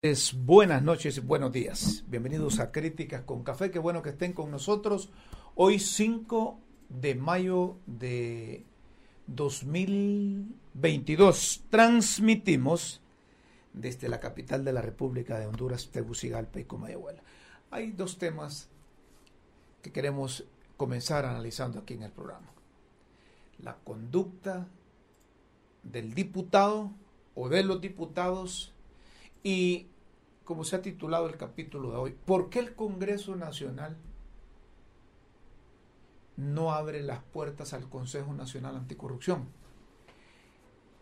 Es buenas noches y buenos días. Bienvenidos a Críticas con Café. Qué bueno que estén con nosotros. Hoy 5 de mayo de 2022 transmitimos desde la capital de la República de Honduras, Tegucigalpa y Comayagüela. Hay dos temas que queremos comenzar analizando aquí en el programa. La conducta del diputado o de los diputados y como se ha titulado el capítulo de hoy, ¿por qué el Congreso Nacional no abre las puertas al Consejo Nacional Anticorrupción?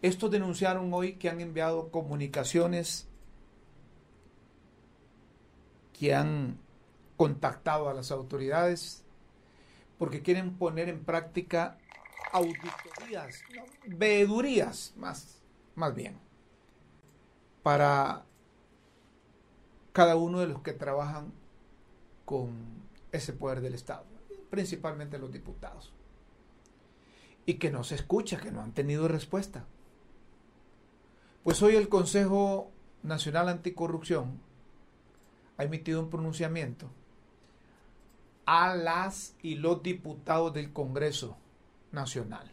Estos denunciaron hoy que han enviado comunicaciones que han contactado a las autoridades porque quieren poner en práctica auditorías, veedurías más, más bien, para cada uno de los que trabajan con ese poder del Estado, principalmente los diputados. Y que no se escucha, que no han tenido respuesta. Pues hoy el Consejo Nacional Anticorrupción ha emitido un pronunciamiento a las y los diputados del Congreso Nacional,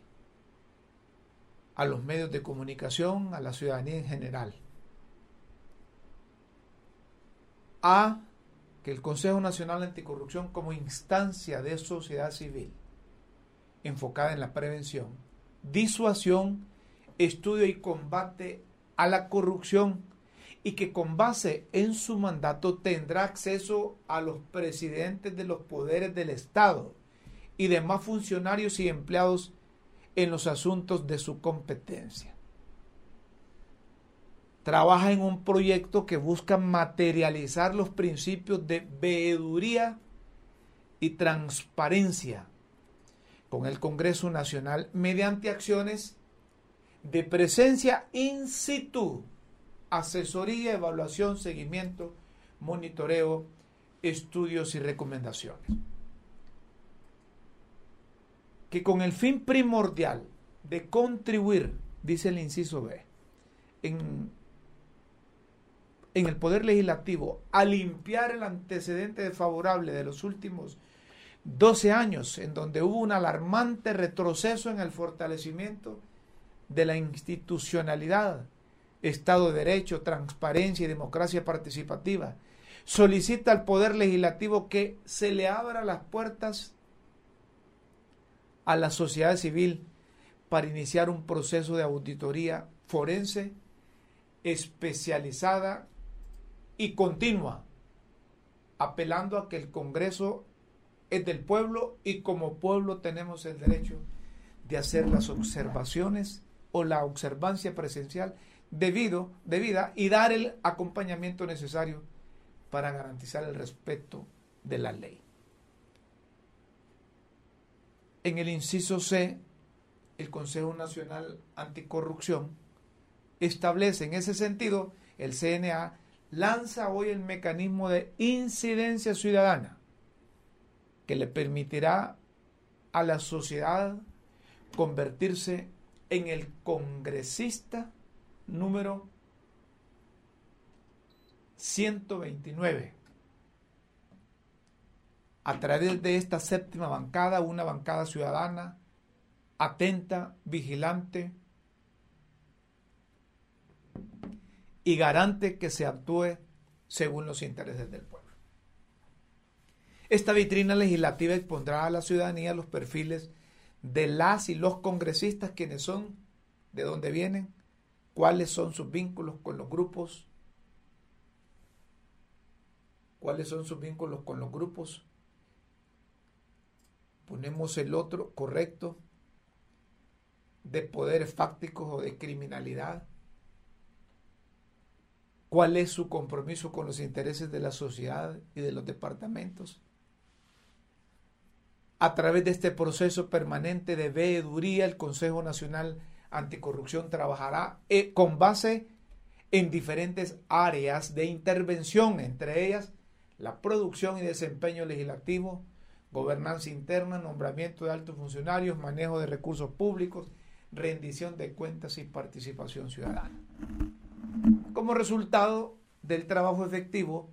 a los medios de comunicación, a la ciudadanía en general a que el Consejo Nacional Anticorrupción como instancia de sociedad civil enfocada en la prevención, disuasión, estudio y combate a la corrupción y que con base en su mandato tendrá acceso a los presidentes de los poderes del Estado y demás funcionarios y empleados en los asuntos de su competencia trabaja en un proyecto que busca materializar los principios de veeduría y transparencia con el Congreso Nacional mediante acciones de presencia in situ, asesoría, evaluación, seguimiento, monitoreo, estudios y recomendaciones. Que con el fin primordial de contribuir, dice el inciso B, en en el Poder Legislativo a limpiar el antecedente desfavorable de los últimos 12 años, en donde hubo un alarmante retroceso en el fortalecimiento de la institucionalidad, Estado de Derecho, transparencia y democracia participativa, solicita al Poder Legislativo que se le abra las puertas a la sociedad civil para iniciar un proceso de auditoría forense especializada y continua, apelando a que el Congreso es del pueblo y como pueblo tenemos el derecho de hacer las observaciones o la observancia presencial debido, debida y dar el acompañamiento necesario para garantizar el respeto de la ley. En el inciso C, el Consejo Nacional Anticorrupción establece en ese sentido el CNA lanza hoy el mecanismo de incidencia ciudadana que le permitirá a la sociedad convertirse en el congresista número 129. A través de esta séptima bancada, una bancada ciudadana, atenta, vigilante, y garante que se actúe según los intereses del pueblo. Esta vitrina legislativa expondrá a la ciudadanía los perfiles de las y los congresistas, quienes son, de dónde vienen, cuáles son sus vínculos con los grupos, cuáles son sus vínculos con los grupos. Ponemos el otro correcto de poderes fácticos o de criminalidad cuál es su compromiso con los intereses de la sociedad y de los departamentos. A través de este proceso permanente de veeduría, el Consejo Nacional Anticorrupción trabajará eh, con base en diferentes áreas de intervención, entre ellas la producción y desempeño legislativo, gobernanza interna, nombramiento de altos funcionarios, manejo de recursos públicos, rendición de cuentas y participación ciudadana. Como resultado, del trabajo efectivo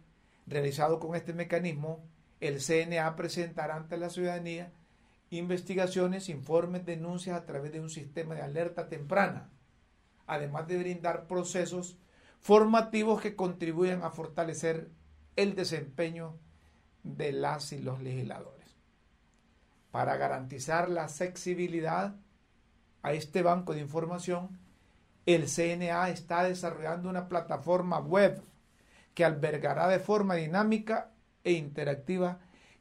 realizado con este mecanismo, el CNA presentará ante la ciudadanía investigaciones, informes, denuncias a través de un sistema de alerta temprana, además de brindar procesos formativos que contribuyan a fortalecer el desempeño de las y los legisladores. Para garantizar la accesibilidad a este banco de información, el CNA está desarrollando una plataforma web que albergará de forma dinámica e interactiva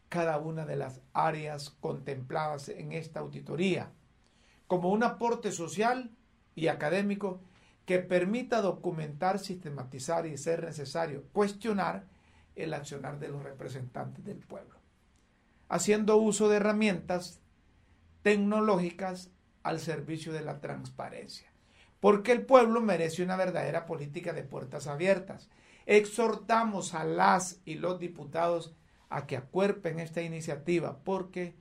cada una de las áreas contempladas en esta auditoría, como un aporte social y académico que permita documentar, sistematizar y, ser necesario, cuestionar el accionar de los representantes del pueblo, haciendo uso de herramientas tecnológicas al servicio de la transparencia, porque el pueblo merece una verdadera política de puertas abiertas. Exhortamos a las y los diputados a que acuerpen esta iniciativa, porque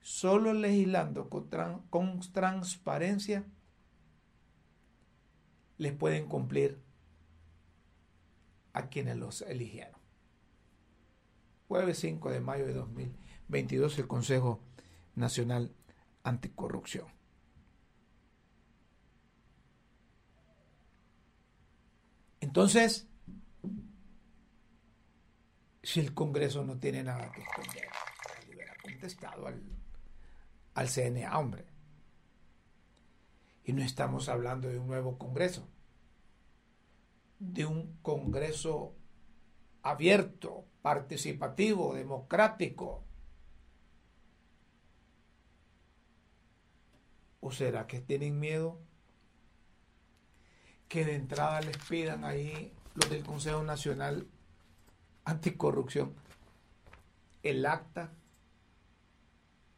solo legislando con, con transparencia les pueden cumplir a quienes los eligieron. Jueves 5 de mayo de 2022, el Consejo Nacional Anticorrupción. Entonces, si el Congreso no tiene nada que esconder, hubiera contestado al, al CNA, hombre. Y no estamos hablando de un nuevo Congreso, de un Congreso abierto, participativo, democrático. ¿O será que tienen miedo que de entrada les pidan ahí los del Consejo Nacional Anticorrupción el acta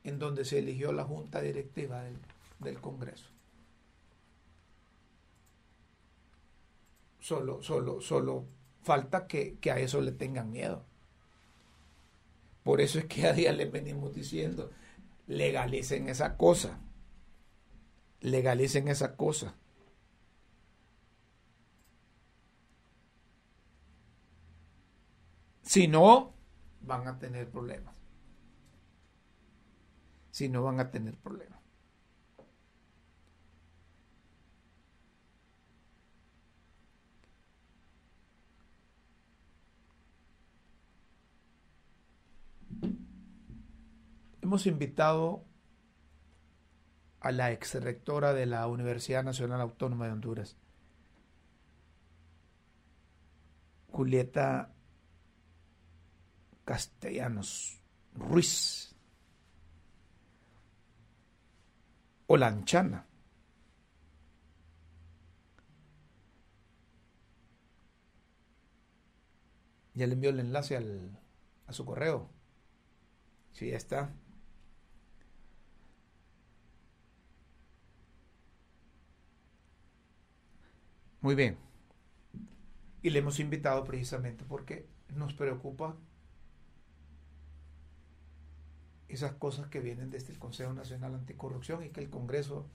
en donde se eligió la junta directiva del, del Congreso? Solo, solo, solo falta que, que, a eso le tengan miedo. Por eso es que a día les venimos diciendo, legalicen esa cosa. Legalicen esa cosa. Si no, van a tener problemas. Si no, van a tener problemas. Hemos invitado a la ex rectora de la Universidad Nacional Autónoma de Honduras, Julieta Castellanos Ruiz, o Lanchana. Ya le envió el enlace al, a su correo. Sí, ya está. Muy bien. Y le hemos invitado precisamente porque nos preocupa esas cosas que vienen desde el Consejo Nacional Anticorrupción y que el Congreso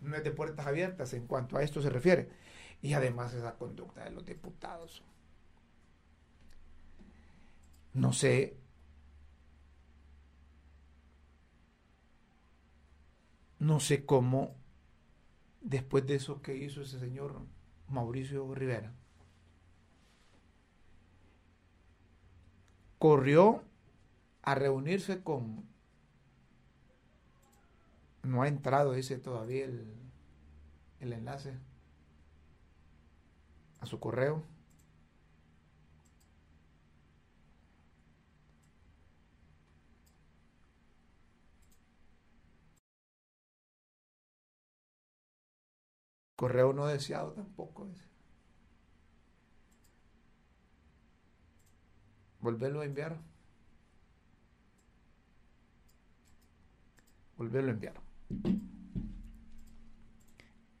no es de puertas abiertas en cuanto a esto se refiere. Y además esa conducta de los diputados. No sé. No sé cómo, después de eso que hizo ese señor Mauricio Rivera, corrió a reunirse con... No ha entrado, dice todavía el, el enlace a su correo. Correo no deseado tampoco. Dice. Volverlo a enviar. Volverlo a enviar.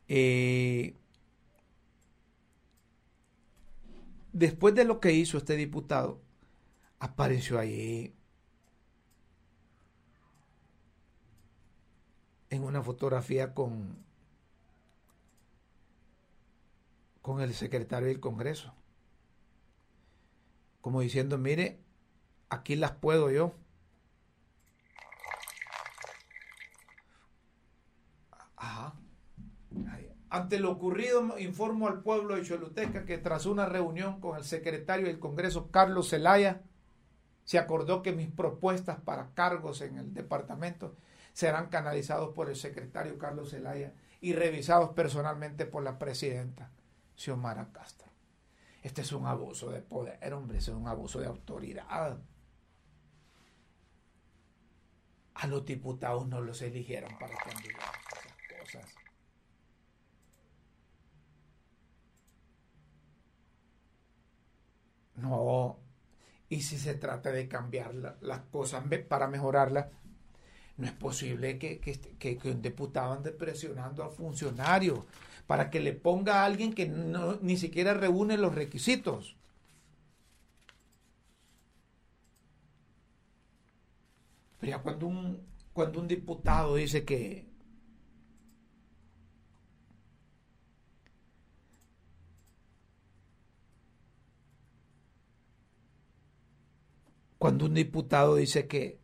Eh, después de lo que hizo este diputado, apareció ahí en una fotografía con, con el secretario del Congreso, como diciendo, mire, aquí las puedo yo. Ante lo ocurrido, informo al pueblo de Choluteca que tras una reunión con el secretario del Congreso, Carlos Zelaya, se acordó que mis propuestas para cargos en el departamento serán canalizados por el secretario Carlos Zelaya y revisados personalmente por la presidenta Xiomara Castro. Este es un abuso de poder, hombre, es un abuso de autoridad. A los diputados no los eligieron para que esas cosas. No, y si se trata de cambiar las cosas para mejorarlas, no es posible que, que, un diputado ande presionando al funcionario para que le ponga a alguien que no, ni siquiera reúne los requisitos. Pero ya cuando un, cuando un diputado dice que, cuando un diputado dice que,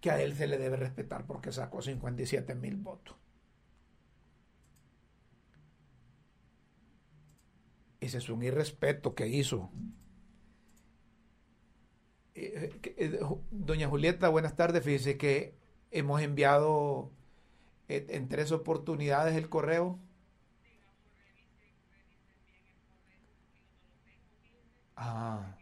que a él se le debe respetar porque sacó 57 mil votos. Ese es un irrespeto que hizo. Eh, eh, doña Julieta, buenas tardes. Fíjese que hemos enviado eh, en tres oportunidades el correo. Ah.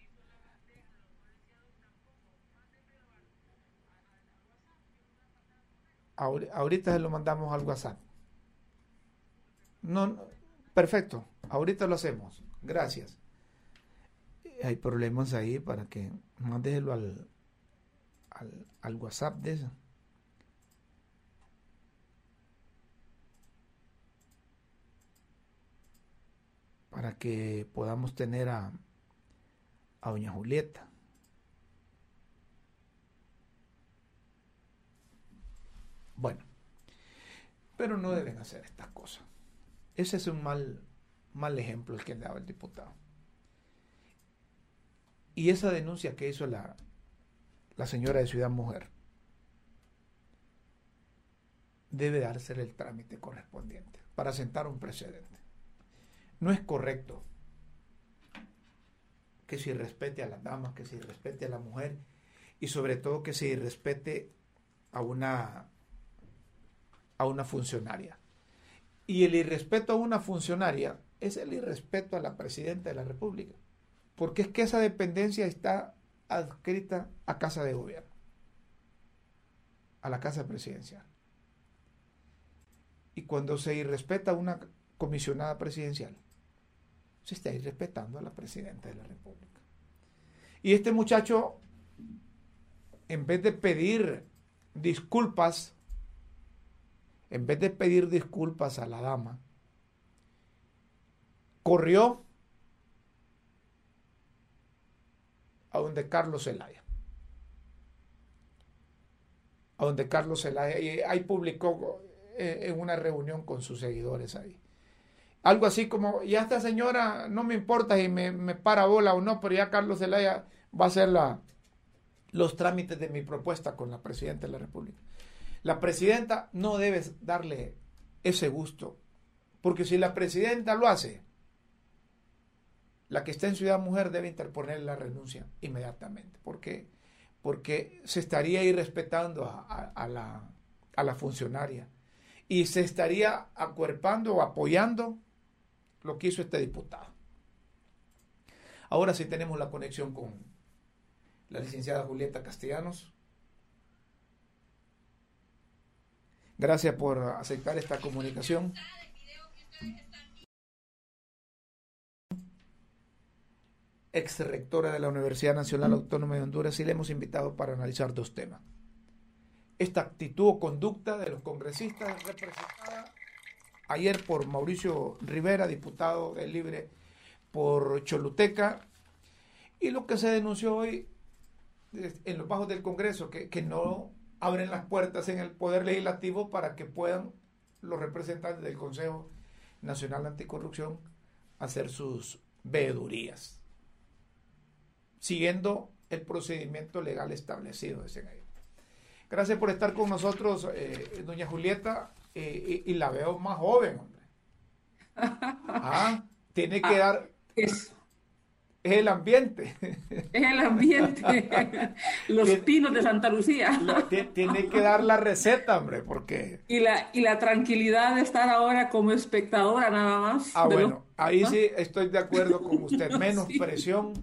Ahorita se lo mandamos al WhatsApp. No, perfecto, ahorita lo hacemos. Gracias. Hay problemas ahí para que mándelo al, al, al WhatsApp de eso. Para que podamos tener a, a doña Julieta. Bueno, pero no deben hacer estas cosas. Ese es un mal, mal ejemplo el que daba el diputado. Y esa denuncia que hizo la, la señora de Ciudad Mujer debe darse el trámite correspondiente para sentar un precedente. No es correcto que se irrespete a las damas, que se irrespete a la mujer y sobre todo que se irrespete a una a una funcionaria. Y el irrespeto a una funcionaria es el irrespeto a la presidenta de la República, porque es que esa dependencia está adscrita a Casa de Gobierno, a la Casa Presidencial. Y cuando se irrespeta a una comisionada presidencial, se está irrespetando a la presidenta de la República. Y este muchacho, en vez de pedir disculpas en vez de pedir disculpas a la dama, corrió a donde Carlos Zelaya. A donde Carlos Zelaya. Y ahí publicó eh, en una reunión con sus seguidores ahí. Algo así como, ya esta señora no me importa si me, me para bola o no, pero ya Carlos Zelaya va a hacer los trámites de mi propuesta con la presidenta de la República. La presidenta no debe darle ese gusto, porque si la presidenta lo hace, la que está en Ciudad Mujer debe interponer la renuncia inmediatamente, porque, porque se estaría irrespetando a, la, a la funcionaria y se estaría acuerpando o apoyando lo que hizo este diputado. Ahora sí tenemos la conexión con la licenciada Julieta Castellanos. Gracias por aceptar esta comunicación. Ex rectora de la Universidad Nacional Autónoma de Honduras y le hemos invitado para analizar dos temas. Esta actitud o conducta de los congresistas representada ayer por Mauricio Rivera, diputado del Libre por Choluteca, y lo que se denunció hoy en los bajos del Congreso, que, que no abren las puertas en el Poder Legislativo para que puedan los representantes del Consejo Nacional Anticorrupción hacer sus veedurías. siguiendo el procedimiento legal establecido, dicen ahí. Gracias por estar con nosotros, eh, doña Julieta, eh, y, la veo más joven, hombre. Ah, tiene que ah, dar... Es, es el ambiente. Es el ambiente. Los pinos de Santa Lucía. Tiene que dar la receta, hombre, porque... Y la, y la tranquilidad de estar ahora como espectadora nada más. Ah, bueno, ahí sí estoy de acuerdo con usted. Menos presión,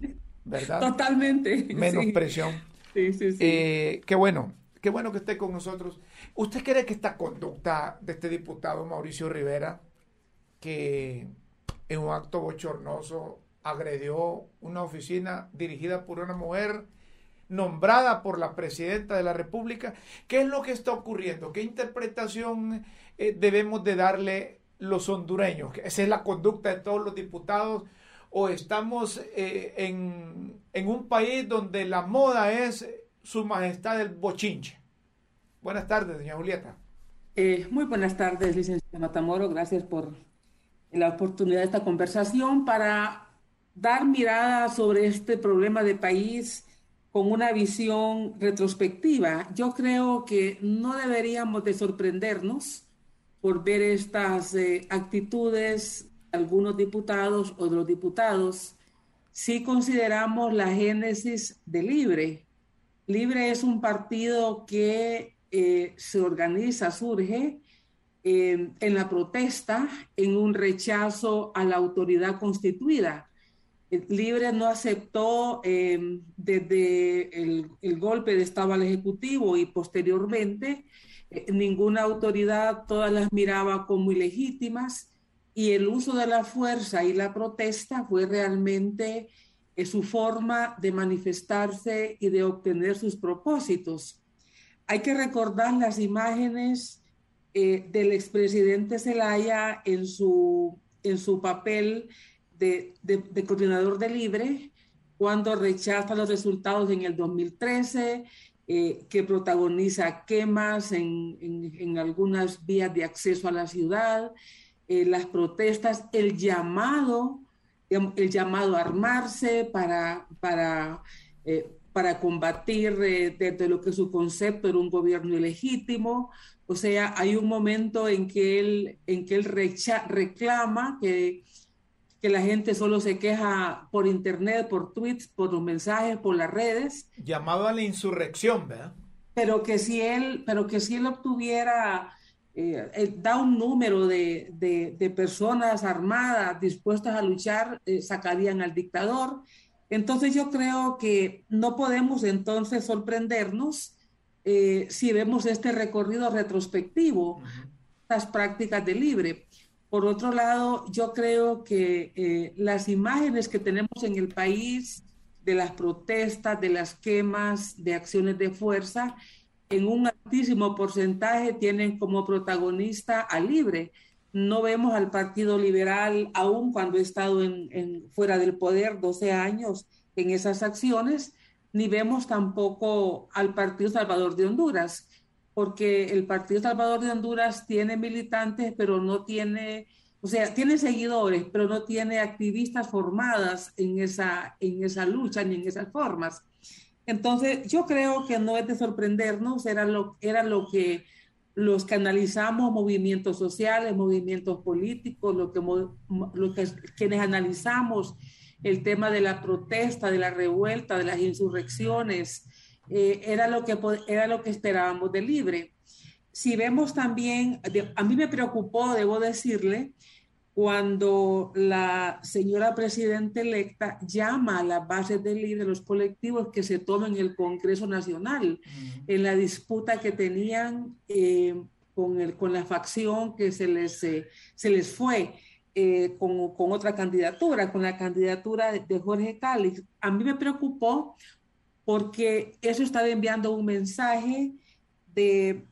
¿verdad? Totalmente. Menos presión. Sí, sí, sí. Eh, qué bueno, qué bueno que esté con nosotros. ¿Usted cree que esta conducta de este diputado Mauricio Rivera, que en un acto bochornoso agredió una oficina dirigida por una mujer nombrada por la presidenta de la República. ¿Qué es lo que está ocurriendo? ¿Qué interpretación eh, debemos de darle los hondureños? ¿Esa es la conducta de todos los diputados? ¿O estamos eh, en, en, un país donde la moda es su majestad el bochinche? Buenas tardes, doña Julieta. Eh, muy buenas tardes, licenciado Matamoro. Gracias por la oportunidad de esta conversación para dar mirada sobre este problema de país con una visión retrospectiva. Yo creo que no deberíamos de sorprendernos por ver estas eh, actitudes de algunos diputados o de los diputados si consideramos la génesis de Libre. Libre es un partido que eh, se organiza, surge eh, en la protesta, en un rechazo a la autoridad constituida Libre no aceptó em, desde el, golpe de Estado al Ejecutivo y posteriormente eh, ninguna autoridad, todas las miraba como ilegítimas y el uso de la fuerza y la protesta fue realmente eh, su forma de manifestarse y de obtener sus propósitos. Hay que recordar las imágenes eh, del expresidente Zelaya en su, en su papel de, coordinador de Libre cuando rechaza los resultados en el 2013, eh, que protagoniza quemas en, algunas vías de acceso a la ciudad, eh, las protestas, el llamado, el llamado a armarse para, para, eh, para combatir desde lo que su concepto era un gobierno ilegítimo. O sea, hay un momento en que él, en que él reclama que que la gente solo se queja por internet, por tweets, por los mensajes, por las redes. Llamado a la insurrección, ¿verdad? Pero que si él, pero que si él obtuviera, eh, da un número de, de, personas armadas dispuestas a luchar, eh, sacarían al dictador. Entonces yo creo que no podemos entonces sorprendernos eh, si vemos este recorrido retrospectivo, las prácticas de libre. Por otro lado, yo creo que eh, las imágenes que tenemos en el país de las protestas, de las quemas, de acciones de fuerza, en un altísimo porcentaje tienen como protagonista a Libre. No vemos al Partido Liberal, aún cuando he estado fuera del poder 12 años en esas acciones, ni vemos tampoco al Partido Salvador de Honduras porque el Partido Salvador de Honduras tiene militantes, pero no tiene, o sea, tiene seguidores, pero no tiene activistas formadas en esa, en esa lucha ni en esas formas. Entonces, yo creo que no es de sorprendernos, era lo, era lo que los que analizamos movimientos sociales, movimientos políticos, lo que, lo que quienes analizamos el tema de la protesta, de la revuelta, de las insurrecciones, eh, era, lo que, era lo que esperábamos de Libre. Si vemos también, a mí me preocupó, debo decirle, cuando la señora presidenta electa llama a las bases del Libre, los colectivos que se tomen el Congreso Nacional, en la disputa que tenían eh, con, el, con la facción que se les, eh, se les fue. con, con, otra candidatura, con la candidatura de, de Jorge Cali. A mí me preocupó porque eso estaba enviando un mensaje de,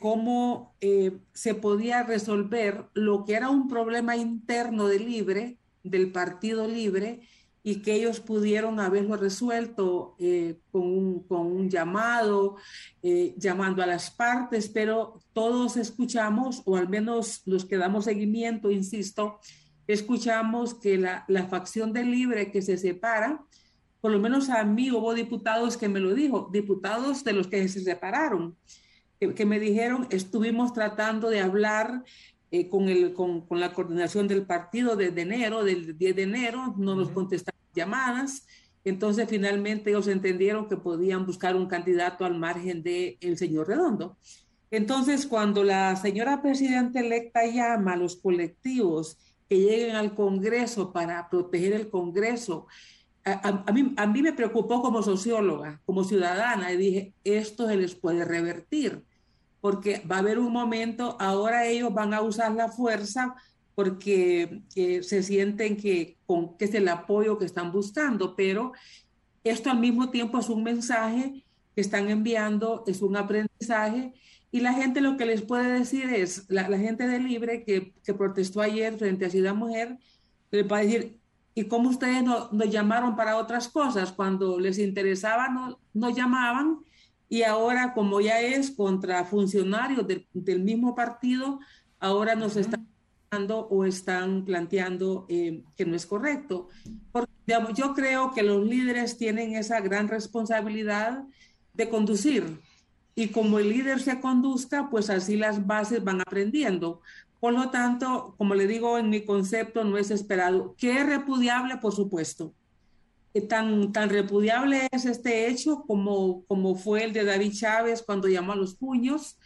cómo eh, se podía resolver lo que era un problema interno de Libre, del Partido Libre, y que ellos pudieron haberlo resuelto eh, con, un, llamado, eh, llamando a las partes, pero todos escuchamos, o al menos los que damos seguimiento, insisto, escuchamos que la, la facción de Libre que se separa, por lo menos a mí hubo diputados que me lo dijo, diputados de los que se separaron, que, me dijeron, estuvimos tratando de hablar eh, con, el, con, con, la coordinación del partido desde enero, del 10 de enero, no nos contestaron llamadas, entonces finalmente ellos entendieron que podían buscar un candidato al margen del el señor Redondo. Entonces, cuando la señora presidenta electa llama a los colectivos que lleguen al Congreso para proteger el Congreso, a, mí, a mí me preocupó como socióloga, como ciudadana, y dije, esto se les puede revertir, porque va a haber un momento, ahora ellos van a usar la fuerza porque se sienten que, con, que es el apoyo que están buscando, pero esto al mismo tiempo es un mensaje que están enviando, es un aprendizaje y la gente lo que les puede decir es, la, gente de Libre que, que, protestó ayer frente a Ciudad Mujer, le va a decir, ¿y cómo ustedes nos llamaron para otras cosas? Cuando les interesaba no, no llamaban y ahora como ya es contra funcionarios del mismo partido, ahora nos están están o están planteando eh, que no es correcto. Porque digamos, yo creo que los líderes tienen esa gran responsabilidad de conducir y como el líder se conduzca, pues así las bases van aprendiendo. Por lo tanto, como le digo en mi concepto, no es esperado. Que es repudiable, por supuesto. Tan, tan repudiable es este hecho como, como fue el de David Chávez cuando llamó a los puños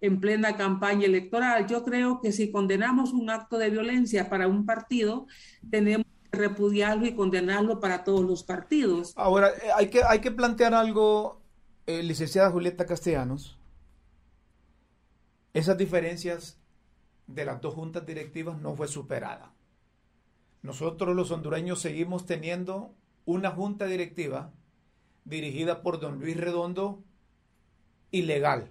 en plena campaña electoral. Yo creo que si condenamos un acto de violencia para un partido, tenemos que repudiarlo y condenarlo para todos los partidos. Ahora, eh, hay que, hay que plantear algo eh, licenciada Julieta Castellanos, esas diferencias de las dos juntas directivas no fue superada. Nosotros los hondureños seguimos teniendo una junta directiva dirigida por don Luis Redondo ilegal.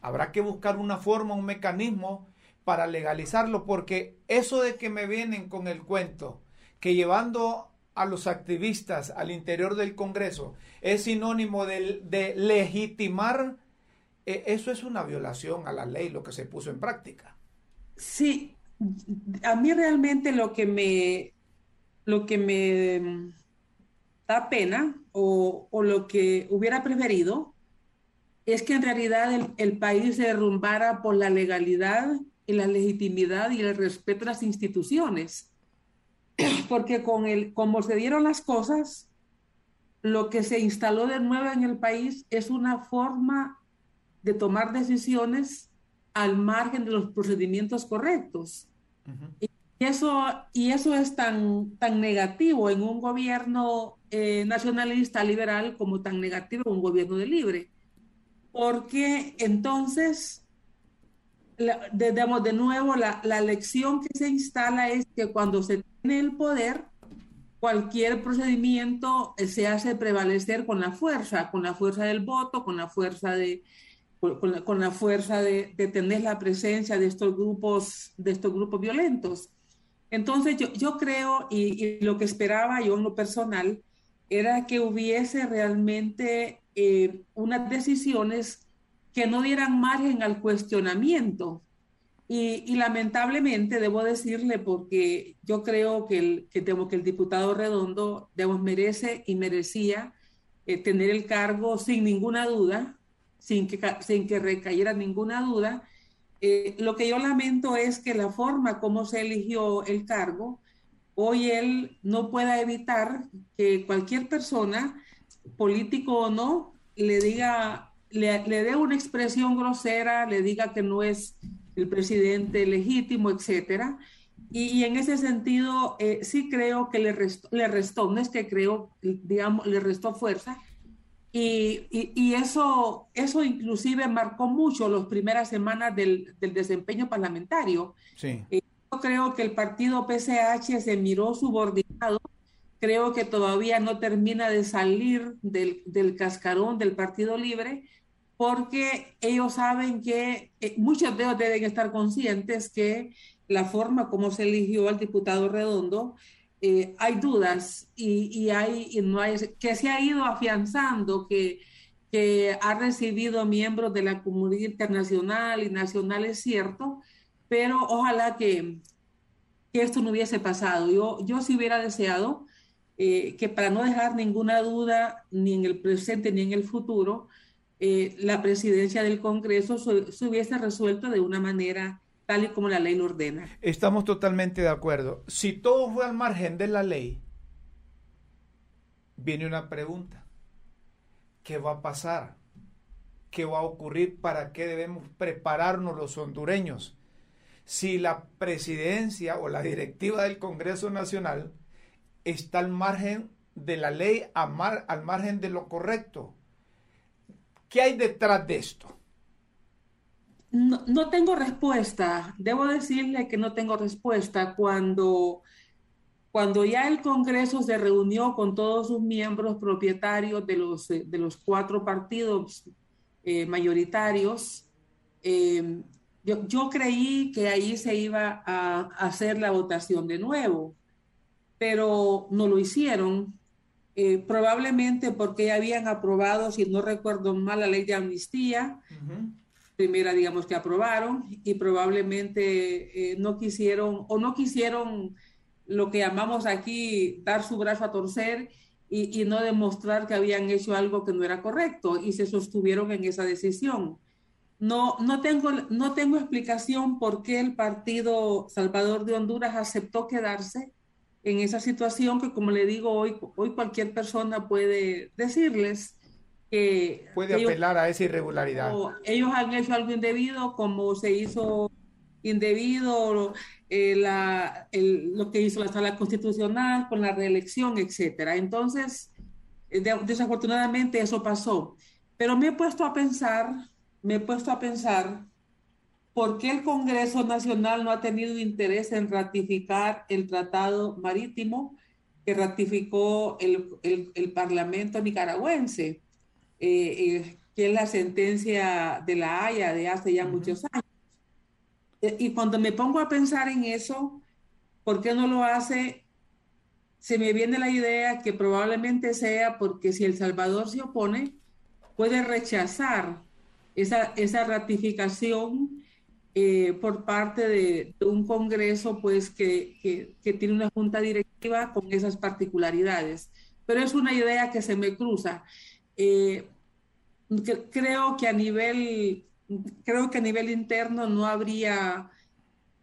Habrá que buscar una forma, un mecanismo para legalizarlo, porque eso de que me vienen con el cuento, que llevando a los activistas al interior del Congreso es sinónimo de, legitimar, eh, eso es una violación a la ley, lo que se puso en práctica. Sí, a mí realmente lo que me, lo que me mm, da pena o, lo que hubiera preferido es que en realidad el, el, país se derrumbara por la legalidad y la legitimidad y el respeto a las instituciones. Porque con el, como se dieron las cosas, lo que se instaló de nuevo en el país es una forma de tomar decisiones al margen de los procedimientos correctos. y, eso, y eso es tan, tan negativo en un gobierno eh, nacionalista liberal como tan negativo en un gobierno de libre. Porque entonces de, de nuevo, la, la, lección que se instala es que cuando se tiene el poder, cualquier procedimiento se hace prevalecer con la fuerza, con la fuerza del voto, con la fuerza de, con la, fuerza de, de, tener la presencia de estos grupos, de estos grupos violentos. Entonces yo, yo creo, y, lo que esperaba yo en lo personal, era que hubiese realmente eh, unas decisiones que no dieran margen al cuestionamiento. Y, lamentablemente debo decirle, porque yo creo que el, que, que el diputado Redondo merece y merecía eh, tener el cargo sin ninguna duda, sin que, sin que recayera ninguna duda. Eh, lo que yo lamento es que la forma como se eligió el cargo, hoy él no pueda evitar que cualquier persona, político o no, le diga le, dé una expresión grosera, le diga que no es el presidente legítimo, etcétera. Y, en ese sentido, eh, sí creo que le restó, le restó, no es que creo, digamos, le restó fuerza. Y, y, eso, eso inclusive marcó mucho las primeras semanas del, del desempeño parlamentario. Sí. Eh, yo creo que el partido PCH se miró subordinado. Creo que todavía no termina de salir del, del cascarón del Partido Libre porque ellos saben que eh, muchos de ellos deben estar conscientes que la forma como se eligió al diputado Redondo, eh, hay dudas y, hay, y no hay, que se ha ido afianzando, que, que ha recibido miembros de la comunidad internacional y nacional, es cierto, pero ojalá que, esto no hubiese pasado. Yo, yo sí hubiera deseado eh, que para no dejar ninguna duda ni en el presente ni en el futuro, eh, la presidencia del Congreso se, hubiese resuelto de una manera tal y como la ley lo ordena. Estamos totalmente de acuerdo. Si todo fue al margen de la ley, viene una pregunta. ¿Qué va a pasar? ¿Qué va a ocurrir? ¿Para qué debemos prepararnos los hondureños? Si la presidencia o la directiva del Congreso Nacional está al margen de la ley, al margen de lo correcto. ¿Qué hay detrás de esto? No, tengo respuesta. Debo decirle que no tengo respuesta cuando, cuando ya el Congreso se reunió con todos sus miembros propietarios de los, de los cuatro partidos eh, mayoritarios. Eh, yo, creí que ahí se iba a hacer la votación de nuevo, pero no lo hicieron. Eh, probablemente porque ya habían aprobado, si no recuerdo mal, la ley de amnistía, primera, digamos, que aprobaron, y probablemente eh, no quisieron o no quisieron lo que llamamos aquí dar su brazo a torcer y, y, no demostrar que habían hecho algo que no era correcto y se sostuvieron en esa decisión. No, no, tengo, no tengo explicación por qué el Partido Salvador de Honduras aceptó quedarse en esa situación que, como le digo, hoy, hoy cualquier persona puede decirles que... Puede apelar a esa irregularidad. Ellos han hecho algo indebido, como se hizo indebido eh, la, lo que hizo la sala constitucional con la reelección, etcétera. Entonces, eh, desafortunadamente eso pasó. Pero me he puesto a pensar, me he puesto a pensar ¿por qué el Congreso Nacional no ha tenido interés en ratificar el tratado marítimo que ratificó el, Parlamento nicaragüense, eh, eh, que es la sentencia de la Haya de hace ya muchos años? Eh, y cuando me pongo a pensar en eso, ¿por qué no lo hace? Se me viene la idea que probablemente sea porque si El Salvador se opone, puede rechazar esa, esa ratificación eh, por parte de, un Congreso pues que, tiene una junta directiva con esas particularidades. Pero es una idea que se me cruza. Eh, creo que a nivel creo que a nivel interno no habría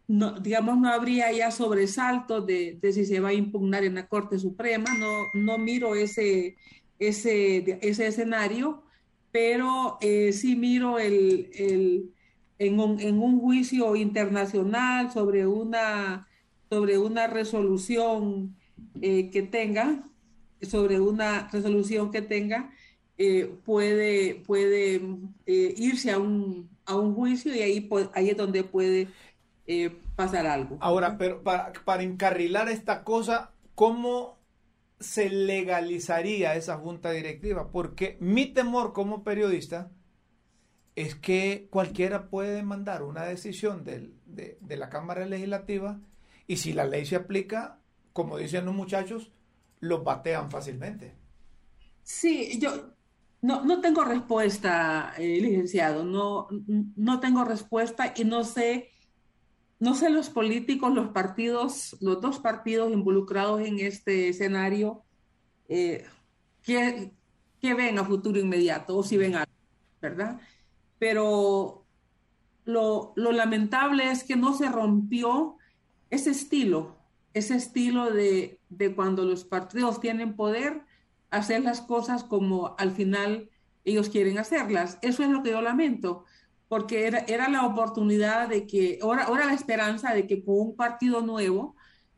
digamos no habría ya sobresalto de, si se va a impugnar en la Corte Suprema. No no miro ese ese ese escenario pero eh, sí miro el en un, juicio internacional sobre una, sobre una resolución eh, que tenga, sobre una resolución que tenga, eh, puede, puede eh, irse a un, a un juicio y ahí, ahí es donde puede pasar algo. Ahora, pero para, para encarrilar esta cosa, ¿cómo se legalizaría esa junta directiva? Porque mi temor como periodista es que cualquiera puede demandar una decisión de, la Cámara Legislativa y si la ley se aplica, como dicen los muchachos, los batean fácilmente. Sí, yo no, no tengo respuesta, eh, licenciado, no, no tengo respuesta y no sé, no sé los políticos, los partidos, los dos partidos involucrados en este escenario, eh, que, ven a futuro inmediato o si ven algo, ¿verdad? pero lo, lamentable es que no se rompió ese estilo, ese estilo de, cuando los partidos tienen poder, hacer las cosas como al final ellos quieren hacerlas. Eso es lo que yo lamento, porque era, la oportunidad de que, ahora, ahora la esperanza de que con un partido nuevo,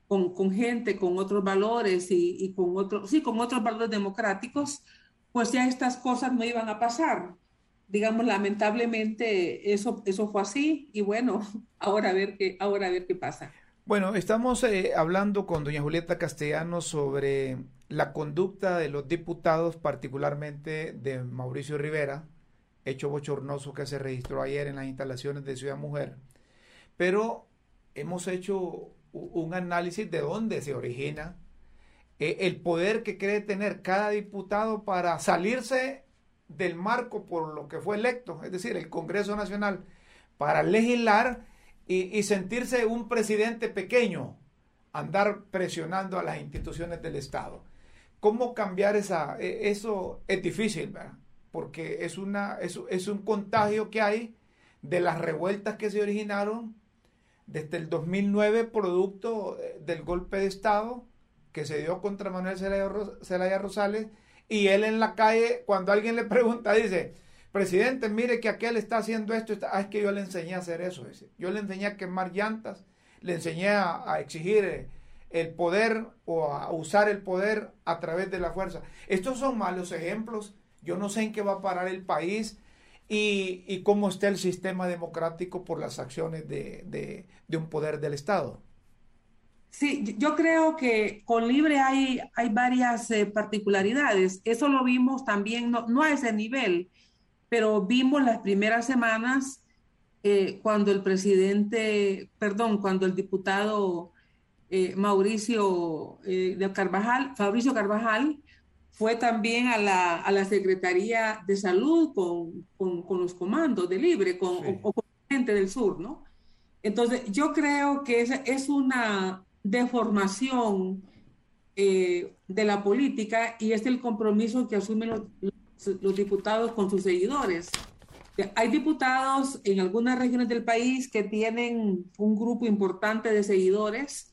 con, gente con otros valores y, y, con otros, sí, con otros valores democráticos, pues ya estas cosas no iban a pasar digamos, lamentablemente eso, eso fue así y bueno, ahora a ver qué, ahora a ver qué pasa. Bueno, estamos eh, hablando con doña Julieta Castellanos sobre la conducta de los diputados, particularmente de Mauricio Rivera, hecho bochornoso que se registró ayer en las instalaciones de Ciudad Mujer. Pero hemos hecho un análisis de dónde se origina eh, el poder que cree tener cada diputado para salirse del marco por lo que fue electo, es decir, el Congreso Nacional, para legislar y, sentirse un presidente pequeño, andar presionando a las instituciones del Estado. ¿Cómo cambiar esa? E, eso es difícil, ¿verdad? Porque es, una, es, es un contagio que hay de las revueltas que se originaron desde el 2009, producto eh, del golpe de Estado que se dio contra Manuel Zelaya Rosales, y él en la calle, cuando alguien le pregunta, dice, presidente, mire que aquel está haciendo esto, ah, es que yo le enseñé a hacer eso, dice. yo le enseñé a quemar llantas, le enseñé a, exigir eh, el poder o a usar el poder a través de la fuerza. Estos son malos ejemplos, yo no sé en qué va a parar el país, y, cómo está el sistema democrático por las acciones de, un poder del Estado. Sí, yo creo que con Libre hay, hay varias eh, particularidades. Eso lo vimos también, no, a ese nivel, pero vimos las primeras semanas eh, cuando el presidente, perdón, cuando el diputado eh, Mauricio de Carvajal, Fabricio Carvajal, fue también a la, a la Secretaría de Salud con, con, los comandos de Libre, con, o, con gente del sur, ¿no? Entonces, yo creo que es, es una deformación eh, de la política y es el compromiso que asumen los, los, diputados con sus seguidores. Hay diputados en algunas regiones del país que tienen un grupo importante de seguidores.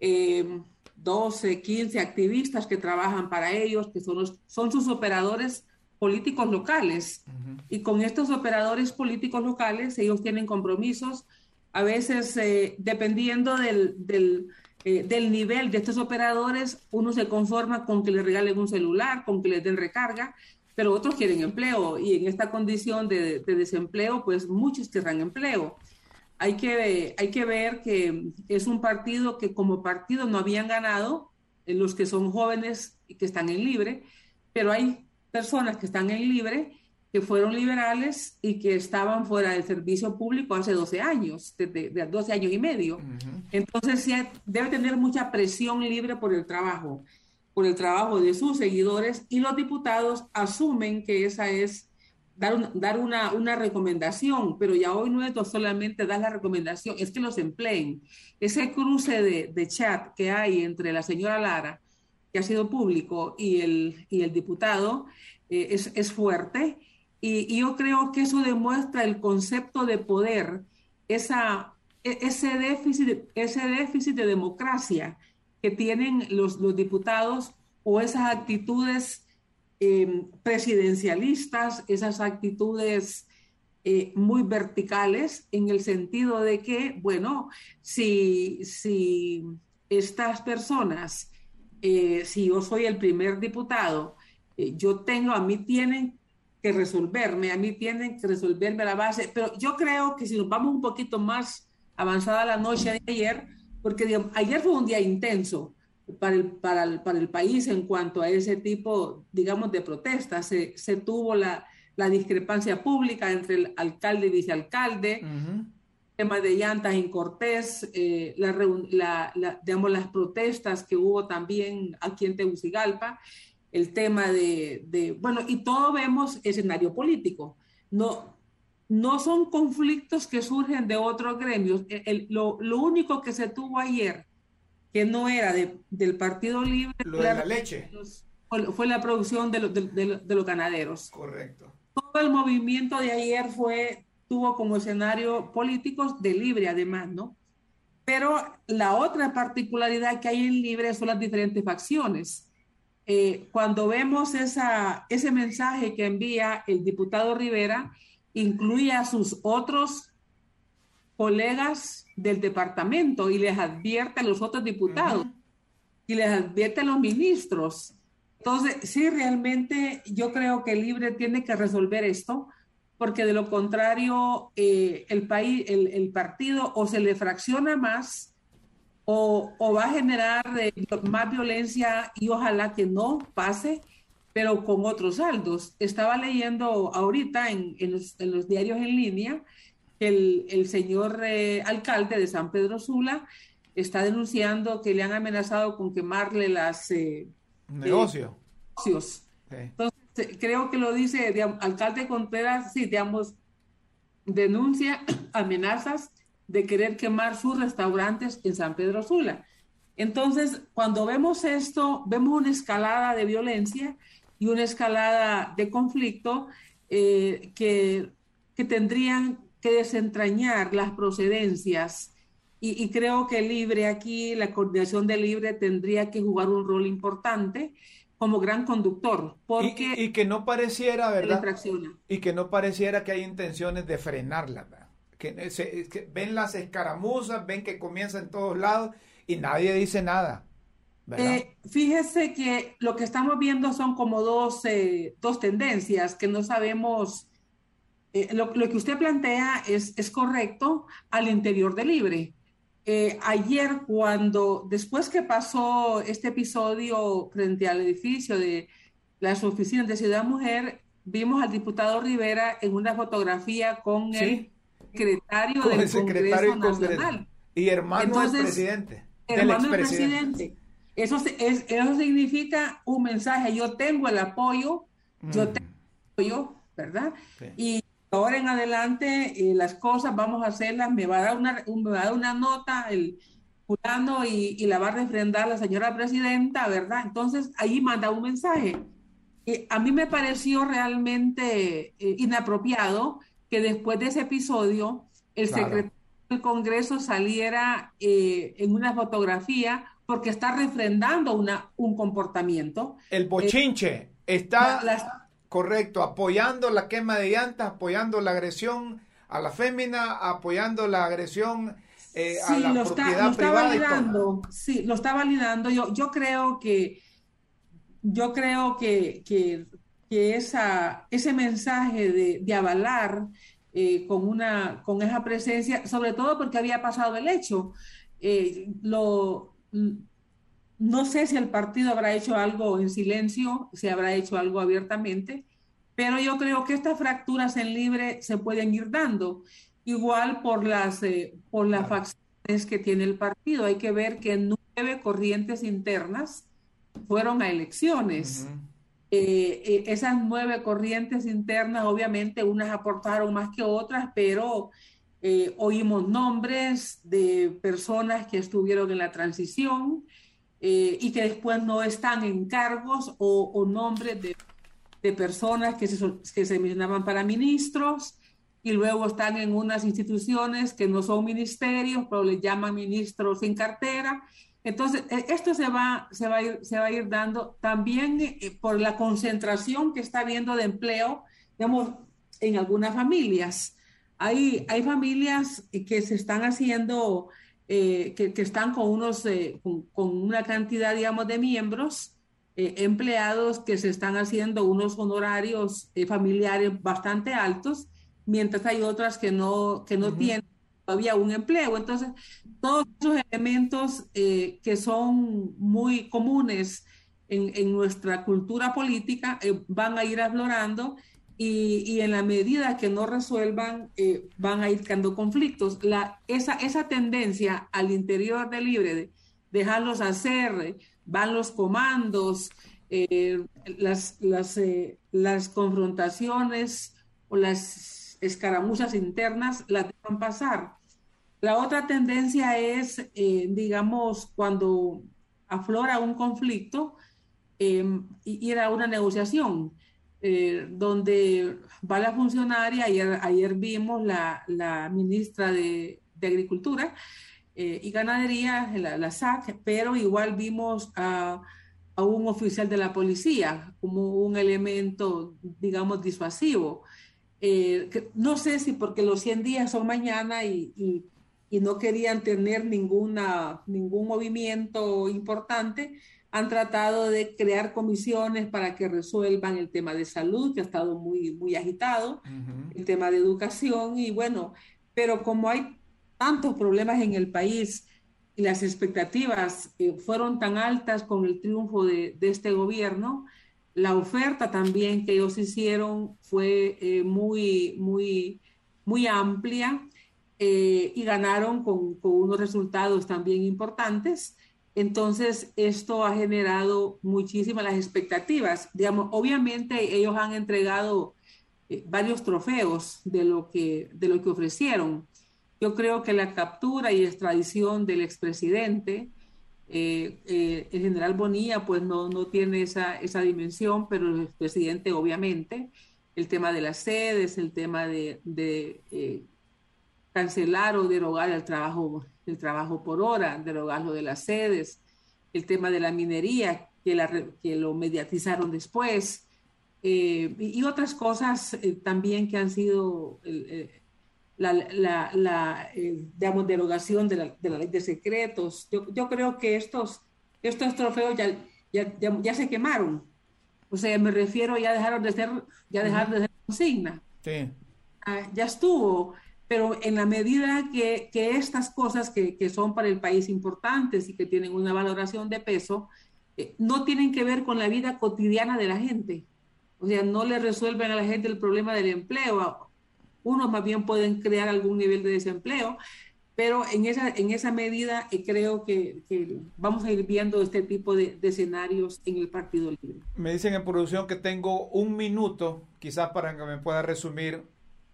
Eh, 12, 15 activistas que trabajan para ellos, que son, son sus operadores políticos locales. Y con estos operadores políticos locales, ellos tienen compromisos, a veces eh, dependiendo del, del, eh, del, nivel de estos operadores, uno se conforma con que le regalen un celular, con que les den recarga, pero otros quieren empleo. Y en esta condición de, de desempleo, pues muchos querrán empleo hay que, hay que ver que es un partido que como partido no habían ganado, eh, los que son jóvenes y que están en libre, pero hay personas que están en libre que fueron liberales y que estaban fuera del servicio público hace 12 años, de, 12 años y medio. Entonces sí, debe tener mucha presión libre por el trabajo, por el trabajo de sus seguidores y los diputados asumen que esa es dar, dar una, una, recomendación, pero ya hoy no solamente dar la recomendación, es que los empleen. Ese cruce de, de chat que hay entre la señora Lara, que ha sido público, y el, y el diputado, eh, es, es, fuerte. Y, y, yo creo que eso demuestra el concepto de poder, esa, e, ese, déficit, ese déficit de democracia que tienen los, los diputados o esas actitudes Em, presidencialistas, esas actitudes eh, muy verticales en el sentido de que, bueno, si, si estas personas, eh, si yo soy el primer diputado, eh, yo tengo, a mí tienen que resolverme, a mí tienen que resolverme la base, pero yo creo que si nos vamos un poquito más avanzada la noche de ayer, porque ayer fue un día intenso, para el, para el, para el país en cuanto a ese tipo, digamos, de protestas. Se, se tuvo la, la, discrepancia pública entre el alcalde y vicealcalde, tema de llantas en Cortés, eh, la, la, digamos, las protestas que hubo también aquí en Tegucigalpa, el tema de, de, bueno, y todo vemos escenario político. No, no son conflictos que surgen de otros gremios. El, lo, lo único que se tuvo ayer que no era del Partido Libre. Lo de la leche. Fue la producción de, de, los ganaderos. Correcto. Todo el movimiento de ayer fue, tuvo como escenario políticos de Libre, además, ¿no? Pero la otra particularidad que hay en Libre son las diferentes facciones. Eh, cuando vemos esa, ese mensaje que envía el diputado Rivera, incluye a sus otros colegas del departamento y les advierte a los otros diputados y les advierte a los ministros. Entonces, sí, realmente yo creo que el Libre tiene que resolver esto, porque de lo contrario, eh, el país, el, partido o se le fracciona más o, va a generar eh, más violencia y ojalá que no pase, pero con otros saldos. Estaba leyendo ahorita en, los, en los diarios en línea el, el señor eh, alcalde de San Pedro Sula está denunciando que le han amenazado con quemarle las eh, negocios. Entonces, creo que lo dice alcalde Contreras, sí, digamos, denuncia amenazas de querer quemar sus restaurantes en San Pedro Sula. Entonces, cuando vemos esto, vemos una escalada de violencia y una escalada de conflicto eh, que, que, tendrían que desentrañar las procedencias. Y, y, creo que Libre aquí, la coordinación de Libre tendría que jugar un rol importante como gran conductor. Porque y, y que no pareciera, ¿verdad? Y que no pareciera que hay intenciones de frenarla, ¿verdad? Que, se, que ven las escaramuzas, ven que comienza en todos lados y nadie dice nada. Eh, fíjese que lo que estamos viendo son como dos, eh, dos tendencias que no sabemos. Eh, lo, lo, que usted plantea es, es correcto al interior de Libre. Eh, ayer, cuando, después que pasó este episodio frente al edificio de las oficinas de Ciudad Mujer, vimos al diputado Rivera en una fotografía con Sí. el secretario Con del el secretario Congreso Congreso. Nacional. Y hermano Entonces, del presidente. Hermano del presidente. Eso, es- eso significa un mensaje. Yo tengo el apoyo, yo Mm. tengo el apoyo, ¿verdad? Sí. Y ahora en adelante eh, las cosas vamos a hacerlas. Me va a dar una, un- me va a dar una nota el fulano y, y la va a refrendar la señora presidenta, ¿verdad? Entonces ahí manda un mensaje. Eh, a mí me pareció realmente eh, inapropiado que después de ese episodio el Claro. secretario del Congreso saliera eh, en una fotografía porque está refrendando una, un comportamiento. El bochinche está La- correcto, apoyando la quema de llantas, apoyando la agresión a la fémina, apoyando la agresión eh, a la lo está, propiedad lo está privada y todo. validando. Sí, lo está validando. Yo, yo creo que, yo creo que, que, que esa, ese mensaje de, de avalar eh, con una, con esa presencia, sobre todo porque había pasado el hecho, eh, lo, no sé si el partido habrá hecho algo en silencio, si habrá hecho algo abiertamente, pero yo creo que estas fracturas en libre se pueden ir dando, igual por las, eh, por las facciones que tiene el partido. Hay que ver que nueve corrientes internas fueron a elecciones. Eh, eh, esas nueve corrientes internas, obviamente, unas aportaron más que otras, pero eh, oímos nombres de personas que estuvieron en la transición eh, y que después no están en cargos o, o nombres de, de personas que se, que se mencionaban para ministros y luego están en unas instituciones que no son ministerios, pero les llaman ministros sin cartera. Entonces, eh, esto se va, se va, a, ir, se va a ir dando también eh, por la concentración que está habiendo de empleo, digamos, en algunas familias. Hay, hay familias que se están haciendo, eh, que, que están con, unos, eh, con, con una cantidad, digamos, de miembros, eh, empleados que se están haciendo unos honorarios eh, familiares bastante altos, mientras hay otras que no, que no Ujú. tienen todavía un empleo. Entonces, todos esos elementos eh, que son muy comunes en, en nuestra cultura política eh, van a ir aflorando y, y en la medida que no resuelvan, eh, van a ir creando conflictos. La, esa, esa tendencia al interior del libre de dejarlos hacer, eh, van los comandos, eh, las, las, eh, las confrontaciones o las escaramuzas internas las dejan pasar. La otra tendencia es, eh, digamos, cuando aflora un conflicto, eh, ir a una negociación, eh, donde va la funcionaria, ayer, ayer vimos la, la ministra de, de Agricultura eh, y Ganadería, la, la SAC, pero igual vimos a, a un oficial de la policía como un elemento, digamos, disuasivo. Eh, que no sé si porque los 100 días son mañana y, y, y no querían tener ninguna, ningún movimiento importante, han tratado de crear comisiones para que resuelvan el tema de salud, que ha estado muy, muy agitado, el tema de educación y bueno, pero como hay tantos problemas en el país y las expectativas eh, fueron tan altas con el triunfo de, de este gobierno, la oferta también que ellos hicieron fue eh, muy, muy, muy amplia eh, y ganaron con, con, unos resultados también importantes. Entonces, esto ha generado muchísimas las expectativas. Digamos, obviamente ellos han entregado eh, varios trofeos de lo, que, de lo que ofrecieron. Yo creo que la captura y extradición del expresidente Eh, eh, el general Bonilla pues no, no tiene esa, esa dimensión, pero el presidente obviamente, el tema de las sedes, el tema de, de eh, cancelar o derogar el trabajo, el trabajo por hora, derogarlo de las sedes, el tema de la minería, que, la, que lo mediatizaron después, y, otras cosas también que han sido la, la, la eh, digamos, derogación de la, de la, ley de secretos. Yo, yo creo que estos, estos trofeos ya, ya, ya, se quemaron. O sea, me refiero, ya dejaron de ser, ya dejaron de ser consigna. Sí. Ah, ya estuvo. Pero en la medida que, que estas cosas que, que, son para el país importantes y que tienen una valoración de peso, eh, no tienen que ver con la vida cotidiana de la gente. O sea, no le resuelven a la gente el problema del empleo unos más bien pueden crear algún nivel de desempleo, pero en esa, en esa medida eh, creo que, vamos a ir viendo este tipo de, escenarios en el Partido Libre. Me dicen en producción que tengo un minuto, quizás para que me pueda resumir,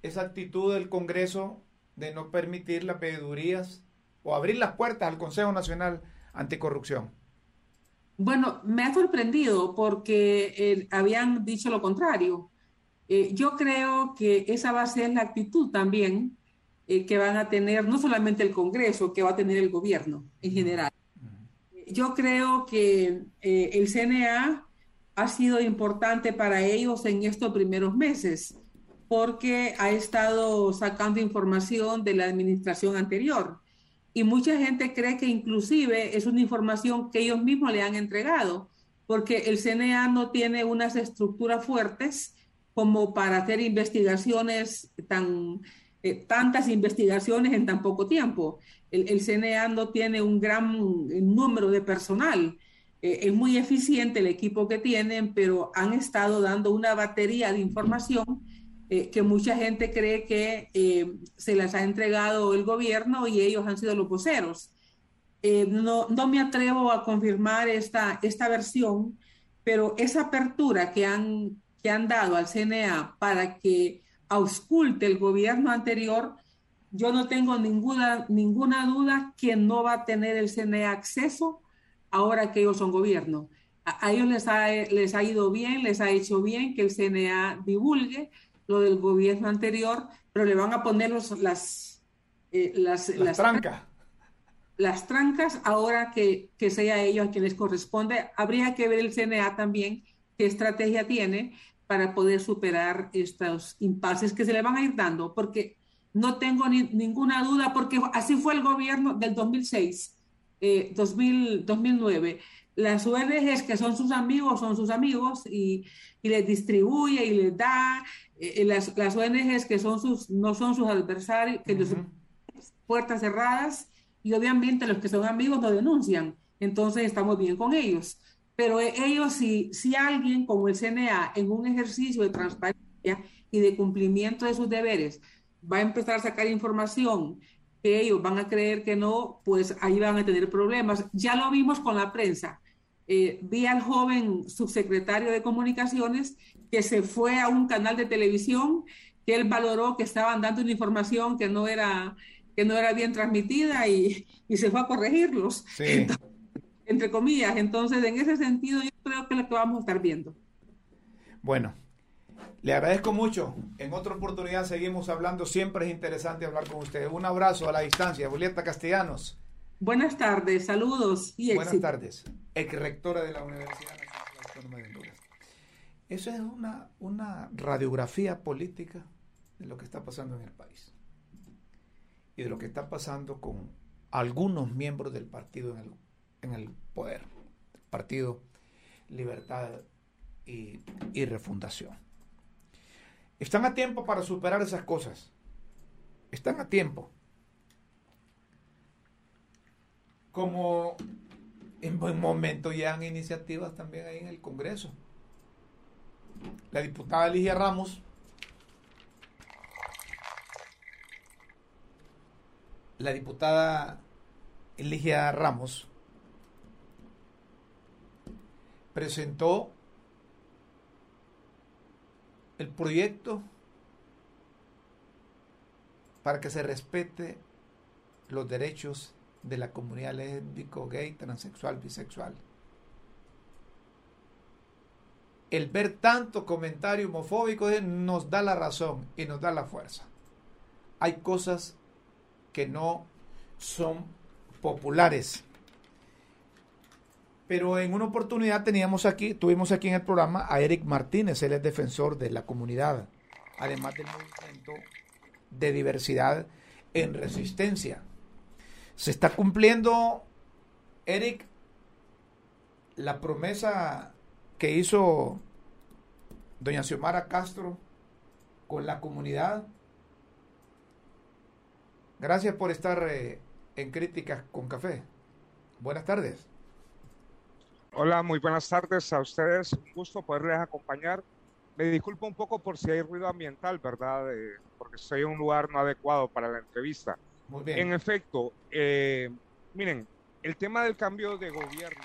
esa actitud del Congreso de no permitir las veedurías o abrir las puertas al Consejo Nacional Anticorrupción. Bueno, me ha sorprendido porque eh, habían dicho lo contrario. Eh, yo creo que esa va a ser la actitud también eh, que van a tener no solamente el Congreso, que va a tener el gobierno en general. Yo creo que el CNA ha sido importante para ellos en estos primeros meses porque ha estado sacando información de la administración anterior. Y mucha gente cree que inclusive es una información que ellos mismos le han entregado, porque el CNA no tiene unas estructuras fuertes como para hacer investigaciones tan, eh, tantas investigaciones en tan poco tiempo. El, el CNA no tiene un gran número de personal. Eh, es muy eficiente el equipo que tienen, pero han estado dando una batería de información eh, que mucha gente cree que se las ha entregado el gobierno y ellos han sido los voceros. no, no me atrevo a confirmar esta, esta versión, pero esa apertura que han, que han dado al CNA para que ausculte el gobierno anterior, yo no tengo ninguna, ninguna duda que no va a tener el CNA acceso ahora que ellos son gobierno. A, ellos les ha, les ha ido bien, les ha hecho bien que el CNA divulgue lo del gobierno anterior, pero le van a poner los, las, eh, las, las, trancas. Las trancas ahora que, que sea ellos a quienes corresponde. Habría que ver el CNA también qué estrategia tiene, para poder superar estos impases que se le van a ir dando, porque no tengo ni, ninguna duda, porque así fue el gobierno del 2006, eh, 2000, 2009. Las ONGs que son sus amigos son sus amigos y, y les distribuye y les da. Eh, eh, las, las, ONGs que son sus, no son sus adversarios, que uh puertas cerradas y obviamente los que son amigos no denuncian. Entonces estamos bien con ellos. Pero e, ellos, si, si alguien como el CNA, en un ejercicio de transparencia y de cumplimiento de sus deberes, va a empezar a sacar información que ellos van a creer que no, pues ahí van a tener problemas. Ya lo vimos con la prensa. Eh, vi al joven subsecretario de comunicaciones que se fue a un canal de televisión que él valoró que estaban dando una información que no era, que no era bien transmitida y, y se fue a corregirlos. Sí. Entonces, entre comillas. Entonces, en ese sentido, yo creo que es lo que vamos a estar viendo. Bueno, le agradezco mucho. En otra oportunidad seguimos hablando. Siempre es interesante hablar con ustedes. Un abrazo a la distancia. Julieta Castellanos. Buenas tardes, saludos y Buenas tardes. Ex rectora de la Universidad Nacional Autónoma de Honduras. Eso es una, una radiografía política de lo que está pasando en el país y de lo que está pasando con algunos miembros del partido en el en el poder. Partido Libertad y, y Refundación. Están a tiempo para superar esas cosas. Están a tiempo. Como en buen momento han iniciativas también ahí en el Congreso. La diputada Ligia Ramos la diputada Ligia Ramos presentó el proyecto para que se respete los derechos de la comunidad lésbico, gay, transexual, bisexual. El ver tanto comentario homofóbico nos da la razón y nos da la fuerza. Hay cosas que no son populares. Pero en una oportunidad teníamos aquí, tuvimos aquí en el programa a Eric Martínez, él es defensor de la comunidad, además del movimiento de diversidad en resistencia. Se está cumpliendo, Eric, la promesa que hizo doña Xiomara Castro con la comunidad. Gracias por estar eh, en Críticas con Café. Buenas tardes. Hola, muy buenas tardes a ustedes. Un gusto poderles acompañar. Me disculpo un poco por si hay ruido ambiental, ¿verdad? Eh, porque estoy en un lugar no adecuado para la entrevista. En efecto, eh, miren, el tema del cambio de gobierno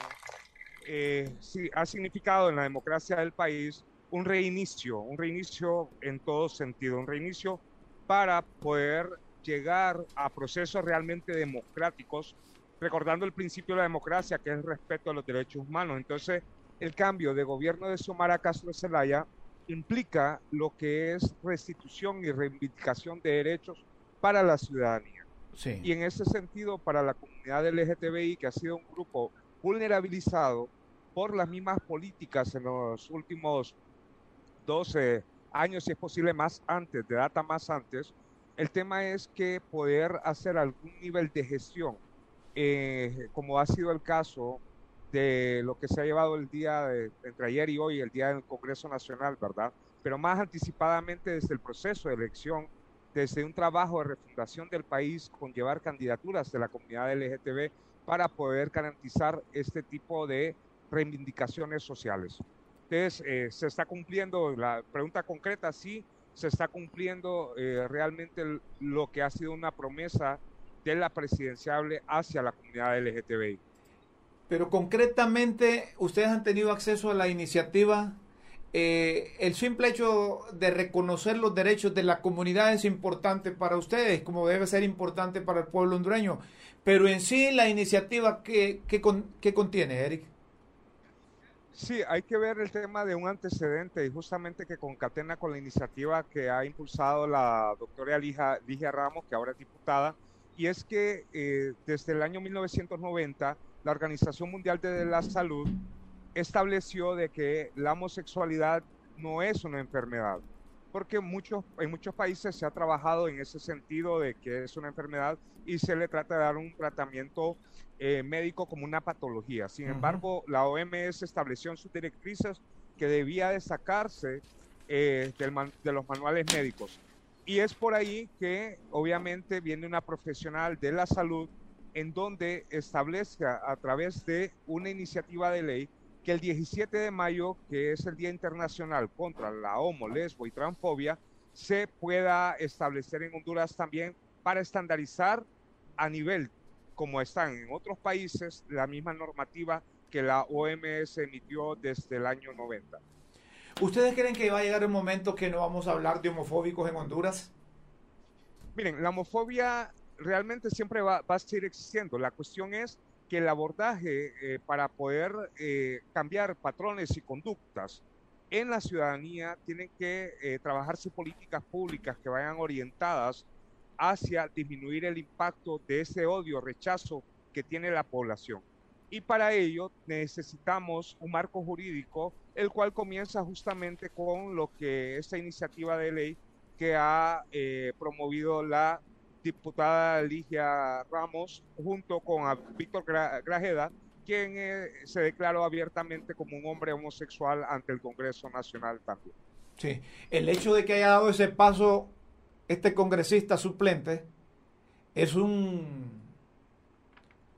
eh, ha significado en la democracia del país un reinicio, un reinicio en todo sentido, un reinicio para poder llegar a procesos realmente democráticos, recordando el principio de la democracia, que es el respeto a los derechos humanos. Entonces, el cambio de gobierno de Xiomara Castro Zelaya implica lo que es restitución y reivindicación de derechos para la ciudadanía. Y en ese sentido, para la comunidad LGTBI, que ha sido un grupo vulnerabilizado por las mismas políticas en los últimos 12 años, si es posible más antes, de data más antes, el tema es que poder hacer algún nivel de gestión, eh, como ha sido el caso de lo que se ha llevado el día de, entre ayer y hoy, el día del Congreso Nacional, ¿verdad? Pero más anticipadamente desde el proceso de elección, desde un trabajo de refundación del país con llevar candidaturas de la comunidad LGTB para poder garantizar este tipo de reivindicaciones sociales. Entonces, eh, se está cumpliendo, la pregunta concreta, sí, se está cumpliendo eh, realmente lo que ha sido una promesa de la presidenciable hacia la comunidad LGTBI. Pero concretamente, ¿ustedes han tenido acceso a la iniciativa? Eh, el simple hecho de reconocer los derechos de la comunidad es importante para ustedes, como debe ser importante para el pueblo hondureño. Pero en sí, la iniciativa, ¿qué, qué contiene, Eric? Sí, hay que ver el tema de un antecedente y justamente que concatena con la iniciativa que ha impulsado la doctora Ligia, Ramos, que ahora es diputada, y es que eh, desde el año 1990 la Organización Mundial de la Salud estableció de que la homosexualidad no es una enfermedad, porque muchos, en muchos países se ha trabajado en ese sentido de que es una enfermedad y se le trata de dar un tratamiento eh, médico como una patología. Sin embargo, la OMS estableció en sus directrices que debía destacarse eh, de los manuales médicos. Y es por ahí que obviamente viene una profesional de la salud en donde establece a través de una iniciativa de ley que el 17 de mayo, que es el Día Internacional contra la homo, lesbo y transfobia, se pueda establecer en Honduras también para estandarizar a nivel como están en otros países, la misma normativa que la OMS emitió desde el año 90. ¿Ustedes creen que va a llegar un momento que no vamos a hablar de homofóbicos en Honduras? Miren, la homofobia realmente siempre va, a seguir existiendo. La cuestión es que el abordaje eh, para poder eh, cambiar patrones y conductas en la ciudadanía tienen que eh, trabajarse políticas públicas que vayan orientadas hacia disminuir el impacto de ese odio, rechazo que tiene la población. Y para ello necesitamos un marco jurídico, el cual comienza justamente con lo que esta iniciativa de ley que ha eh, promovido la diputada Ligia Ramos junto con Víctor Grajeda, quien eh, se declaró abiertamente como un hombre homosexual ante el Congreso Nacional también. Sí, el hecho de que haya dado ese paso este congresista suplente es un,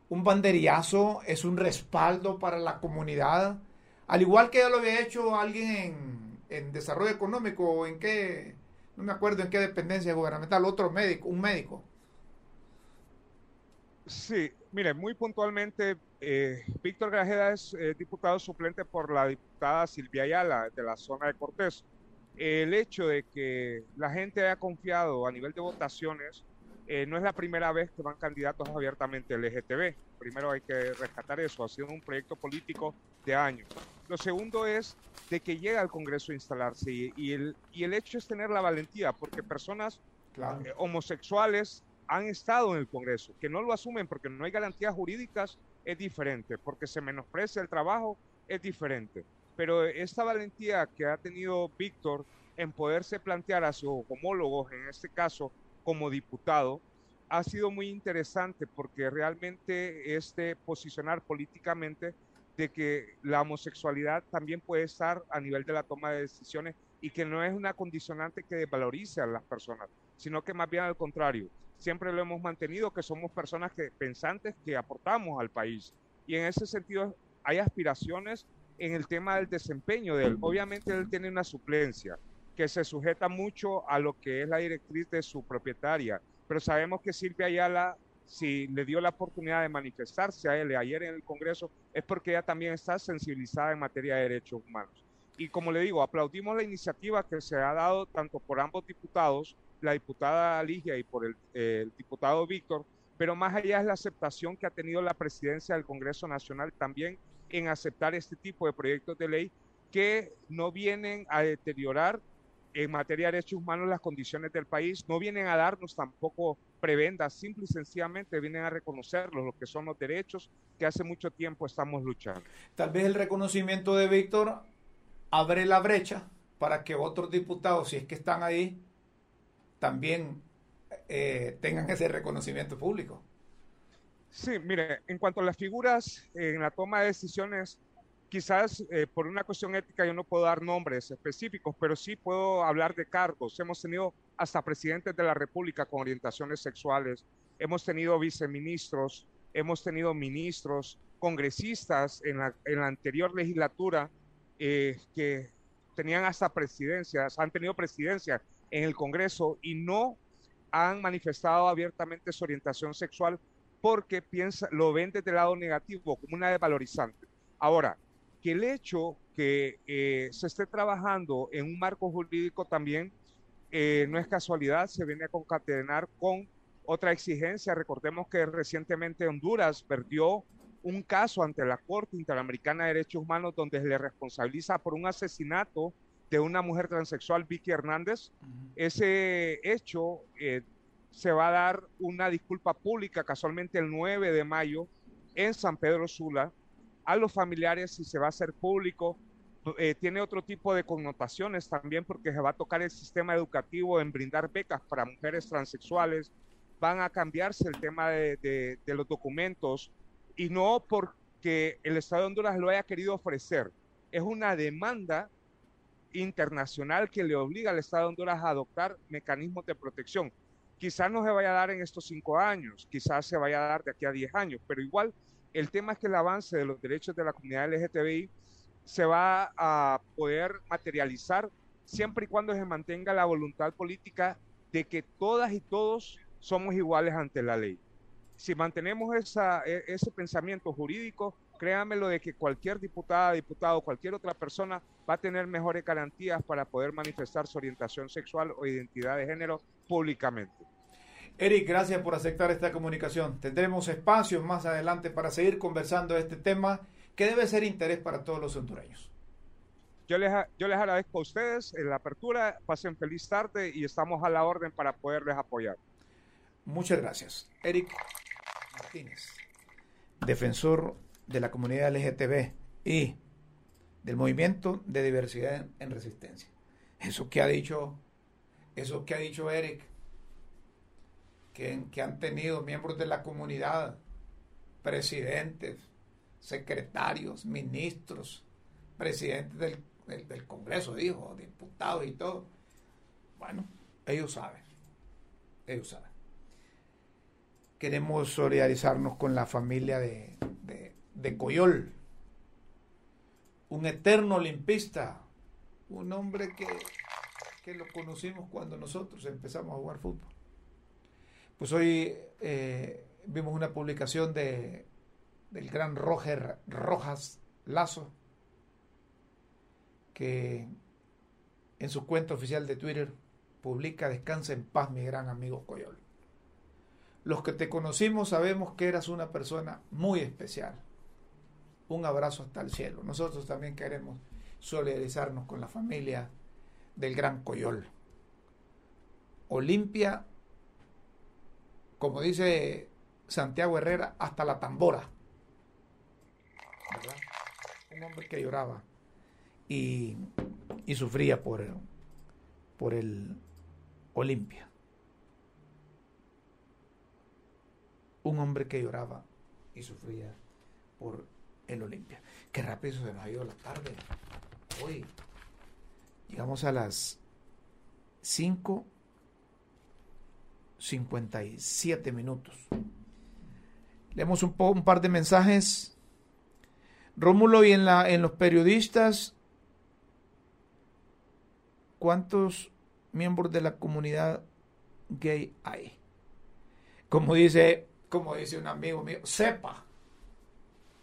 un banderillazo, es un respaldo para la comunidad, al igual que ya lo había hecho alguien en, desarrollo económico en qué, no me acuerdo en qué dependencia gubernamental, otro médico, un médico. Sí, mire, muy puntualmente, eh, Víctor Grajeda es eh, diputado suplente por la diputada Silvia Ayala de la zona de Cortés el hecho de que la gente haya confiado a nivel de votaciones eh, no es la primera vez que van candidatos abiertamente LGTB. Primero hay que rescatar eso, ha sido un proyecto político de años. Lo segundo es de que llega al Congreso a instalarse y, el, y el hecho es tener la valentía, porque personas eh, homosexuales han estado en el Congreso, que no lo asumen porque no hay garantías jurídicas, es diferente, porque se menosprecia el trabajo, es diferente. Pero esta valentía que ha tenido Víctor en poderse plantear a sus homólogos, en este caso como diputado, ha sido muy interesante porque realmente este posicionar políticamente de que la homosexualidad también puede estar a nivel de la toma de decisiones y que no es una condicionante que desvalorice a las personas, sino que más bien al contrario, siempre lo hemos mantenido que somos personas que pensantes que aportamos al país y en ese sentido hay aspiraciones en el tema del desempeño de él. Obviamente él tiene una suplencia que se sujeta mucho a lo que es la directriz de su propietaria, pero sabemos que Silvia Ayala si le dio la oportunidad de manifestarse a él ayer en el Congreso, es porque ella también está sensibilizada en materia de derechos humanos. Y como le digo, aplaudimos la iniciativa que se ha dado tanto por ambos diputados, la diputada Ligia y por el, el diputado Víctor, pero más allá es la aceptación que ha tenido la presidencia del Congreso Nacional también en aceptar este tipo de proyectos de ley que no vienen a deteriorar en materia de derechos humanos las condiciones del país, no vienen a darnos tampoco prebendas, simple y sencillamente vienen a reconocerlos, lo que son los derechos que hace mucho tiempo estamos luchando. Tal vez el reconocimiento de Víctor abre la brecha para que otros diputados, si es que están ahí, también eh, tengan ese reconocimiento público. Sí, mire, en cuanto a las figuras en la toma de decisiones, quizás eh, por una cuestión ética yo no puedo dar nombres específicos, pero sí puedo hablar de cargos. Hemos tenido hasta presidentes de la República con orientaciones sexuales, hemos tenido viceministros, hemos tenido ministros, congresistas en la, en la anterior legislatura eh, que tenían hasta presidencias, han tenido presidencia en el Congreso y no han manifestado abiertamente su orientación sexual porque piensa, lo ven desde el lado negativo, como una desvalorizante. Ahora, que el hecho que eh, se esté trabajando en un marco jurídico también eh, no es casualidad, se viene a concatenar con otra exigencia. Recordemos que recientemente Honduras perdió un caso ante la Corte Interamericana de Derechos Humanos donde se le responsabiliza por un asesinato de una mujer transexual, Vicky Hernández. Ese hecho eh, se va a dar una disculpa pública casualmente el 9 de mayo en San Pedro Sula a los familiares si se va a hacer público. Eh, tiene otro tipo de connotaciones también porque se va a tocar el sistema educativo en brindar becas para mujeres transexuales. Van a cambiarse el tema de, de los documentos y no porque el Estado de Honduras lo haya querido ofrecer. Es una demanda internacional que le obliga al Estado de Honduras a adoptar mecanismos de protección. Quizás no se vaya a dar en estos cinco años, quizás se vaya a dar de aquí a diez años, pero igual el tema es que el avance de los derechos de la comunidad LGTBI se va a poder materializar siempre y cuando se mantenga la voluntad política de que todas y todos somos iguales ante la ley. Si mantenemos e, ese pensamiento jurídico, créanme lo de que cualquier diputada, diputado, cualquier otra persona va a tener mejores garantías para poder manifestar su orientación sexual o identidad de género públicamente. Eric, gracias por aceptar esta comunicación. Tendremos espacios más adelante para seguir conversando de este tema que debe ser interés para todos los hondureños. Yo les, yo les agradezco a ustedes en la apertura, pasen feliz tarde y estamos a la orden para poderles apoyar. Muchas gracias. Eric Martínez, defensor de la comunidad LGTB y del movimiento de diversidad en resistencia. Eso que ha dicho, eso que ha dicho Eric que, han tenido miembros de la comunidad, presidentes, secretarios, ministros, presidentes del, del, Congreso, dijo, diputados y todo. Bueno, ellos saben, ellos saben. Queremos solidarizarnos con la familia de, de, de Coyol, un eterno limpista, un hombre que, que lo conocimos cuando nosotros empezamos a jugar fútbol pues hoy eh, vimos una publicación de, del gran Roger Rojas Lazo, que en su cuenta oficial de Twitter publica Descansa en paz mi gran amigo Coyol. Los que te conocimos sabemos que eras una persona muy especial. Un abrazo hasta el cielo. Nosotros también queremos solidarizarnos con la familia del Gran Coyol. Olimpia, como dice Santiago Herrera, hasta la tambora. Un hombre que lloraba y, y sufría por, por el Olimpia. Un hombre que lloraba y sufría por el Olimpia. Qué rápido se nos ha ido la tarde. Hoy llegamos a las 5.57 minutos. Leemos un, un par de mensajes. Rómulo, y en, la, en los periodistas, ¿cuántos miembros de la comunidad gay hay? Como dice, como dice un amigo mío, sepa,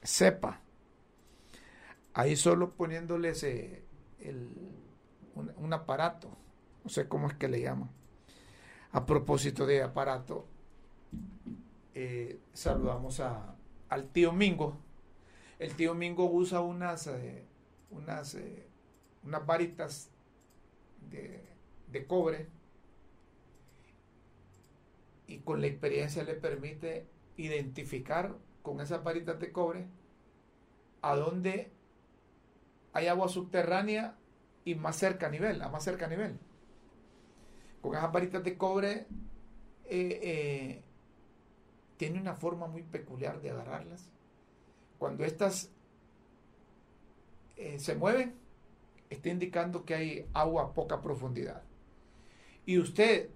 sepa. Ahí solo poniéndoles eh, un, un, aparato, no sé cómo es que le llaman. A propósito de aparato, eh, saludamos a, al tío Mingo. El tío Mingo usa unas, eh, unas, eh, unas varitas de, de cobre y con la experiencia le permite identificar con esas varitas de cobre a dónde hay agua subterránea y más cerca a nivel, a más cerca a nivel. Con esas varitas de cobre eh, eh, tiene una forma muy peculiar de agarrarlas. Cuando estas eh, se mueven, está indicando que hay agua a poca profundidad. Y usted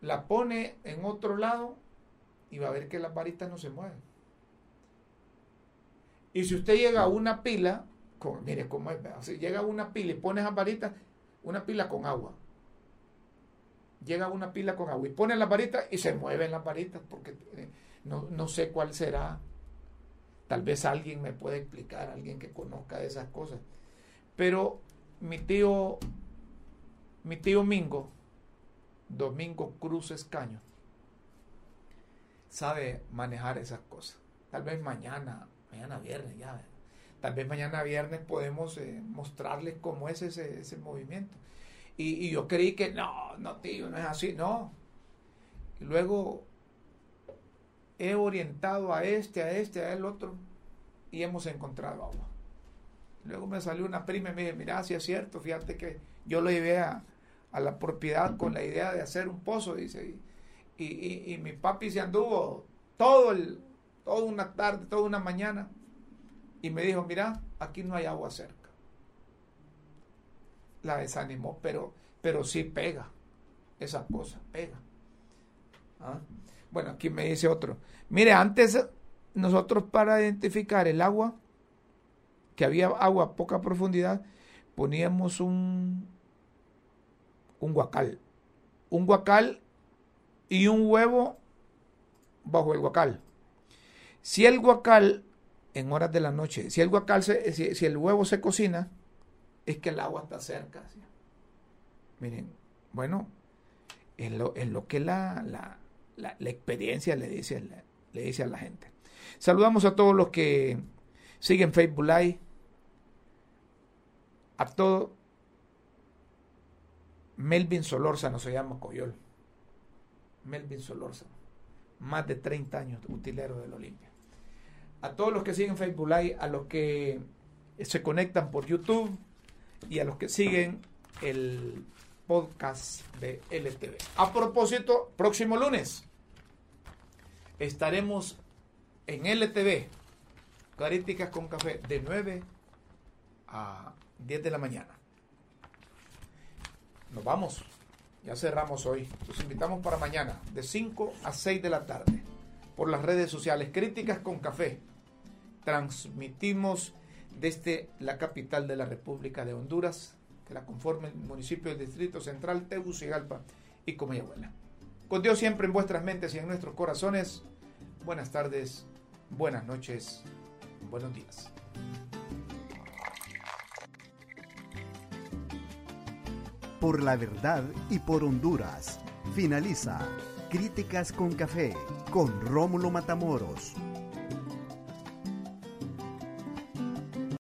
la pone en otro lado y va a ver que las varitas no se mueven. Y si usted llega a una pila, mire cómo es, si llega a una pila y pone esas varitas, una pila con agua. Llega una pila con agua y pone las varitas y se mueven las varitas porque no, no sé cuál será. Tal vez alguien me puede explicar, alguien que conozca de esas cosas. Pero mi tío, mi tío Mingo, Domingo Cruz Escaño, sabe manejar esas cosas. Tal vez mañana, mañana viernes ya, tal vez mañana viernes podemos eh, mostrarles cómo es ese, ese movimiento. Y, yo creí que no, no tío, no es así, no. Luego he orientado a este, a este, a el otro y hemos encontrado agua. Luego me salió una prima y me dijo, mira, si es cierto, fíjate que yo lo llevé a, a, la propiedad con la idea de hacer un pozo, dice, y mi papi se anduvo todo el, toda una tarde, toda una mañana, y me dijo, mira, aquí no hay agua cerca. La desanimó, pero, pero sí pega, esa cosa, pega. ¿Ah? Bueno, aquí me dice otro, mire, antes nosotros para identificar el agua, que había agua a poca profundidad, poníamos un, un guacal. Un guacal y un huevo bajo el guacal. Si el guacal, en horas de la noche, si el guacal, se, si, si, el huevo se cocina, es que el agua está cerca. ¿sí? Miren, bueno, en lo, en lo que la, la, la, la, experiencia le dice, le dice a la gente. Saludamos a todos los que siguen Facebook Live, a todo Melvin Solórzano se llama Coyol. Melvin Solórzano. Más de 30 años utilero del Olimpia. A todos los que siguen Facebook Live, a los que se conectan por YouTube y a los que siguen el podcast de LTV. A propósito, próximo lunes estaremos en LTV, Caríticas con Café, de 9 a 10 de la mañana. Nos vamos. Ya cerramos hoy. Los invitamos para mañana, de 5 a 6 de la tarde, por las redes sociales Críticas con Café. Transmitimos desde la capital de la República de Honduras, que la conforme el municipio del Distrito Central, Tegucigalpa y Comayagüela. Con Dios siempre en vuestras mentes y en nuestros corazones. Buenas tardes, buenas noches, buenos días. por la verdad y por Honduras. Finaliza Críticas con Café con Rómulo Matamoros.